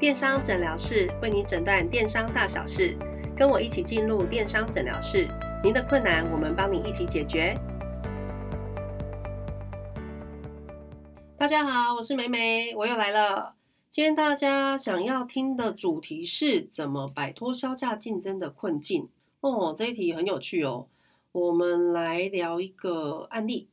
电商诊疗室为你诊断电商大小事，跟我一起进入电商诊疗室，您的困难我们帮你一起解决。大家好，我是美美，我又来了。今天大家想要听的主题是怎么摆脱销价竞争的困境哦，这一题很有趣哦。我们来聊一个案例，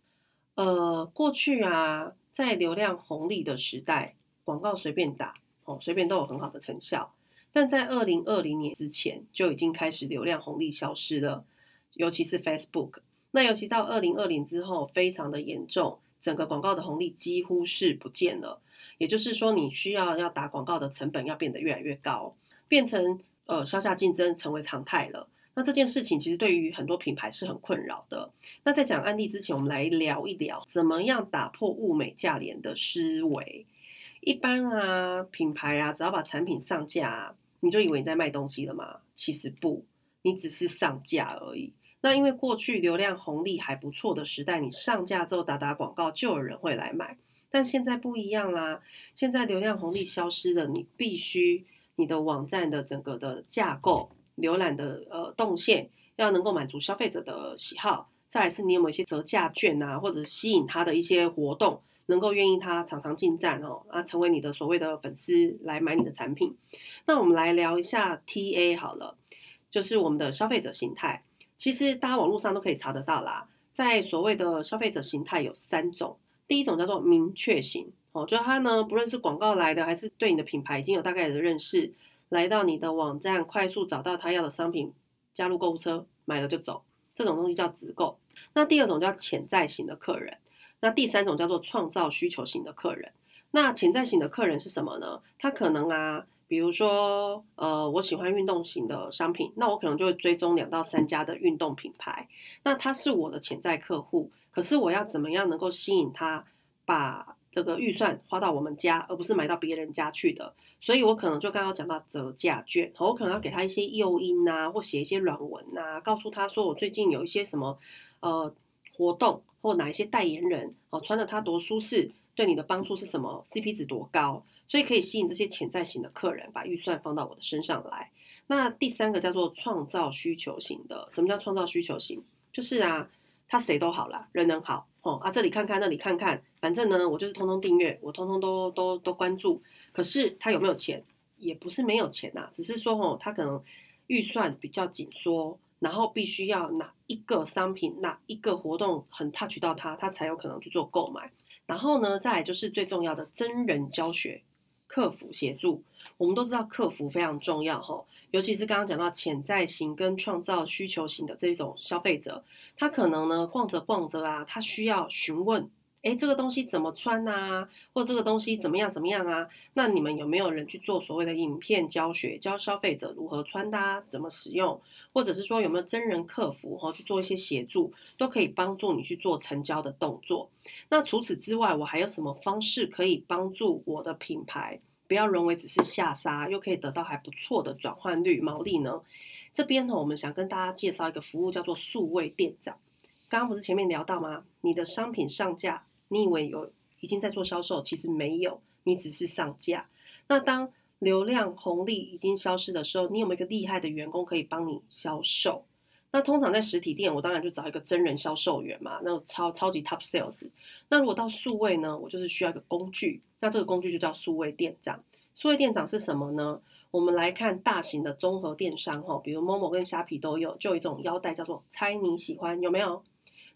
呃，过去啊，在流量红利的时代，广告随便打。哦，随便都有很好的成效，但在二零二零年之前就已经开始流量红利消失了，尤其是 Facebook。那尤其到二零二零之后，非常的严重，整个广告的红利几乎是不见了。也就是说，你需要要打广告的成本要变得越来越高，变成呃销价竞争成为常态了。那这件事情其实对于很多品牌是很困扰的。那在讲案例之前，我们来聊一聊怎么样打破物美价廉的思维。一般啊，品牌啊，只要把产品上架，你就以为你在卖东西了吗？其实不，你只是上架而已。那因为过去流量红利还不错的时代，你上架之后打打广告，就有人会来买。但现在不一样啦，现在流量红利消失了，你必须你的网站的整个的架构、浏览的呃动线要能够满足消费者的喜好。再来是你有没有一些折价券啊，或者吸引他的一些活动。能够愿意他常常进站哦，啊，成为你的所谓的粉丝来买你的产品。那我们来聊一下 TA 好了，就是我们的消费者形态。其实大家网络上都可以查得到啦，在所谓的消费者形态有三种，第一种叫做明确型哦，就他呢不论是广告来的，还是对你的品牌已经有大概的认识，来到你的网站快速找到他要的商品，加入购物车买了就走，这种东西叫直购。那第二种叫潜在型的客人。那第三种叫做创造需求型的客人。那潜在型的客人是什么呢？他可能啊，比如说，呃，我喜欢运动型的商品，那我可能就会追踪两到三家的运动品牌。那他是我的潜在客户，可是我要怎么样能够吸引他把这个预算花到我们家，而不是买到别人家去的？所以我可能就刚刚讲到折价券，我可能要给他一些诱因啊，或写一些软文啊，告诉他说我最近有一些什么呃活动。或哪一些代言人哦，穿的它多舒适，对你的帮助是什么？CP 值多高？所以可以吸引这些潜在型的客人，把预算放到我的身上来。那第三个叫做创造需求型的，什么叫创造需求型？就是啊，他谁都好啦，人能好哦啊，这里看看，那里看看，反正呢，我就是通通订阅，我通通都都都关注。可是他有没有钱？也不是没有钱呐，只是说哦，他可能预算比较紧缩。然后必须要哪一个商品、哪一个活动很 touch 到他，他才有可能去做购买。然后呢，再来就是最重要的真人教学、客服协助。我们都知道客服非常重要哈，尤其是刚刚讲到潜在型跟创造需求型的这种消费者，他可能呢逛着逛着啊，他需要询问。哎，这个东西怎么穿啊？或这个东西怎么样怎么样啊？那你们有没有人去做所谓的影片教学，教消费者如何穿搭、怎么使用，或者是说有没有真人客服哈去做一些协助，都可以帮助你去做成交的动作。那除此之外，我还有什么方式可以帮助我的品牌不要沦为只是下杀，又可以得到还不错的转换率毛利呢？这边呢，我们想跟大家介绍一个服务，叫做数位店长。刚刚不是前面聊到吗？你的商品上架，你以为有已经在做销售，其实没有，你只是上架。那当流量红利已经消失的时候，你有没有一个厉害的员工可以帮你销售？那通常在实体店，我当然就找一个真人销售员嘛，那超超级 top sales。那如果到数位呢，我就是需要一个工具，那这个工具就叫数位店长。数位店长是什么呢？我们来看大型的综合电商哈，比如 Momo 跟虾皮都有，就有一种腰带叫做猜你喜欢，有没有？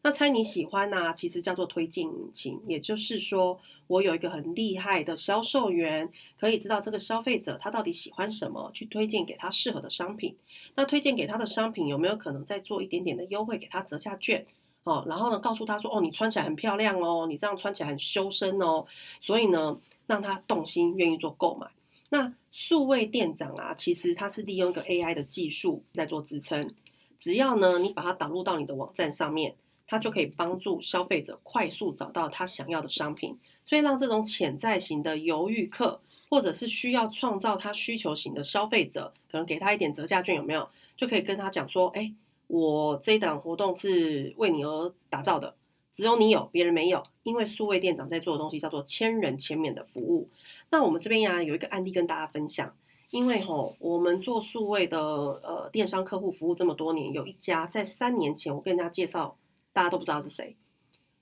那猜你喜欢呢？其实叫做推荐引擎，也就是说，我有一个很厉害的销售员，可以知道这个消费者他到底喜欢什么，去推荐给他适合的商品。那推荐给他的商品有没有可能再做一点点的优惠，给他折下券哦？然后呢，告诉他说：“哦，你穿起来很漂亮哦，你这样穿起来很修身哦。”所以呢，让他动心，愿意做购买。那数位店长啊，其实他是利用一个 AI 的技术在做支撑，只要呢，你把它导入到你的网站上面。它就可以帮助消费者快速找到他想要的商品，所以让这种潜在型的犹豫客，或者是需要创造他需求型的消费者，可能给他一点折价券，有没有？就可以跟他讲说，哎，我这一档活动是为你而打造的，只有你有，别人没有。因为数位店长在做的东西叫做千人千面的服务。那我们这边呀有一个案例跟大家分享。因为吼，我们做数位的呃电商客户服务这么多年，有一家在三年前我跟人家介绍，大家都不知道是谁。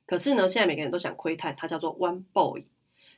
可是呢，现在每个人都想窥探，它叫做 One Boy。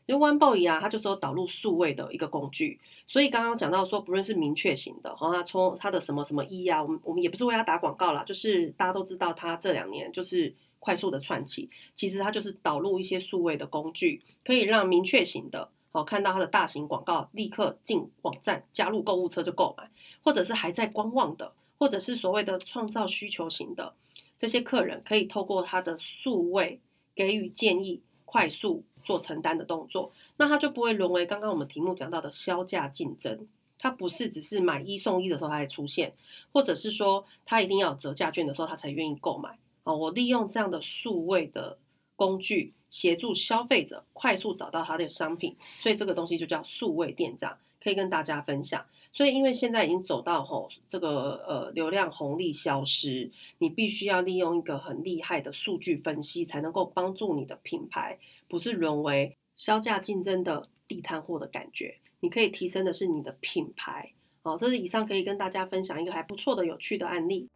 因为 One Boy 啊，它就是有导入数位的一个工具。所以刚刚讲到说，不论是明确型的，和它从它的什么什么一啊，我们我们也不是为它打广告啦，就是大家都知道它这两年就是快速的窜起。其实它就是导入一些数位的工具，可以让明确型的。好，看到它的大型广告，立刻进网站加入购物车就购买，或者是还在观望的，或者是所谓的创造需求型的这些客人，可以透过他的数位给予建议，快速做承担的动作，那他就不会沦为刚刚我们题目讲到的销价竞争。它不是只是买一送一的时候它才出现，或者是说他一定要折价券的时候他才愿意购买。哦，我利用这样的数位的工具。协助消费者快速找到他的商品，所以这个东西就叫数位店长，可以跟大家分享。所以因为现在已经走到吼这个呃流量红利消失，你必须要利用一个很厉害的数据分析，才能够帮助你的品牌不是沦为销价竞争的地摊货的感觉。你可以提升的是你的品牌。好，这是以上可以跟大家分享一个还不错的有趣的案例。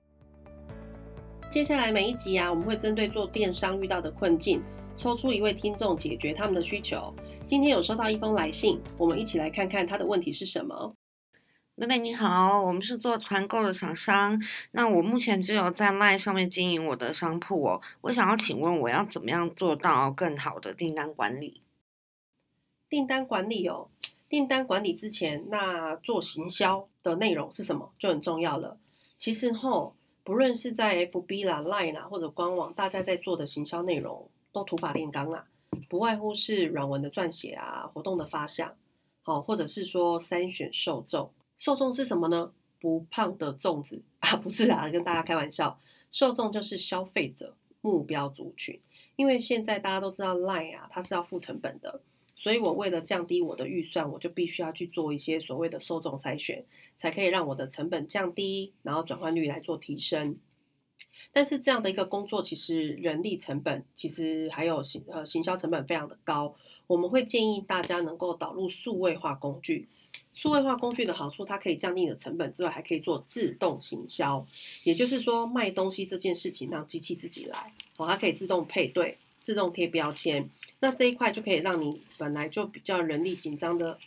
接下来每一集啊，我们会针对做电商遇到的困境。抽出一位听众解决他们的需求。今天有收到一封来信，我们一起来看看他的问题是什么。妹妹你好，我们是做团购的厂商。那我目前只有在 LINE 上面经营我的商铺哦。我想要请问，我要怎么样做到更好的订单管理？订单管理哦，订单管理之前，那做行销的内容是什么就很重要了。其实吼，不论是在 FB 啦、LINE 啦或者官网，大家在做的行销内容。都土法炼钢啊，不外乎是软文的撰写啊，活动的发想，好，或者是说筛选受众。受众是什么呢？不胖的粽子 啊，不是啊，跟大家开玩笑。受众就是消费者目标族群，因为现在大家都知道 Line 啊，它是要付成本的，所以我为了降低我的预算，我就必须要去做一些所谓的受众筛选，才可以让我的成本降低，然后转换率来做提升。但是这样的一个工作，其实人力成本，其实还有行呃行销成本非常的高。我们会建议大家能够导入数位化工具。数位化工具的好处，它可以降低你的成本之外，还可以做自动行销。也就是说，卖东西这件事情让机器自己来，哦，它可以自动配对、自动贴标签。那这一块就可以让你本来就比较人力紧张的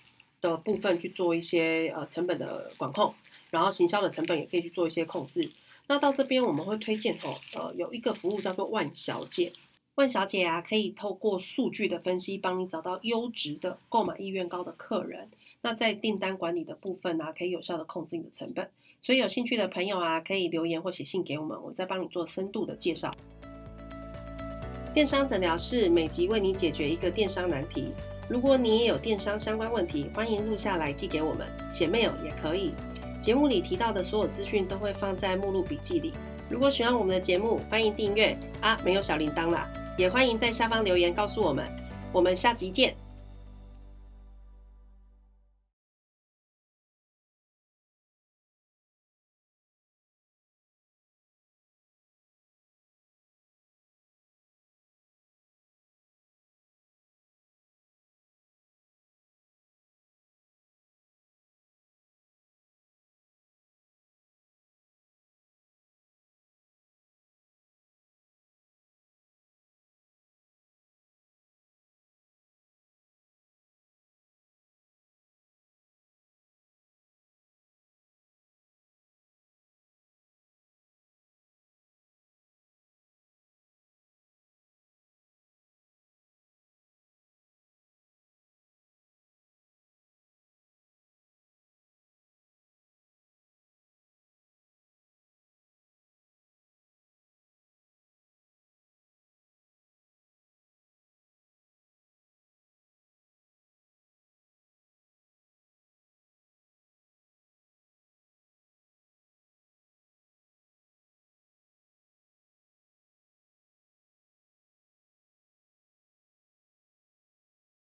的部分去做一些呃成本的管控，然后行销的成本也可以去做一些控制。那到这边我们会推荐哦，呃，有一个服务叫做万小姐。万小姐啊，可以透过数据的分析，帮你找到优质的、购买意愿高的客人。那在订单管理的部分呢，可以有效的控制你的成本。所以有兴趣的朋友啊，可以留言或写信给我们，我再帮你做深度的介绍。电商诊疗室每集为你解决一个电商难题。如果你也有电商相关问题，欢迎录下来寄给我们，写 mail 也可以。节目里提到的所有资讯都会放在目录笔记里。如果喜欢我们的节目，欢迎订阅啊，没有小铃铛啦，也欢迎在下方留言告诉我们。我们下集见。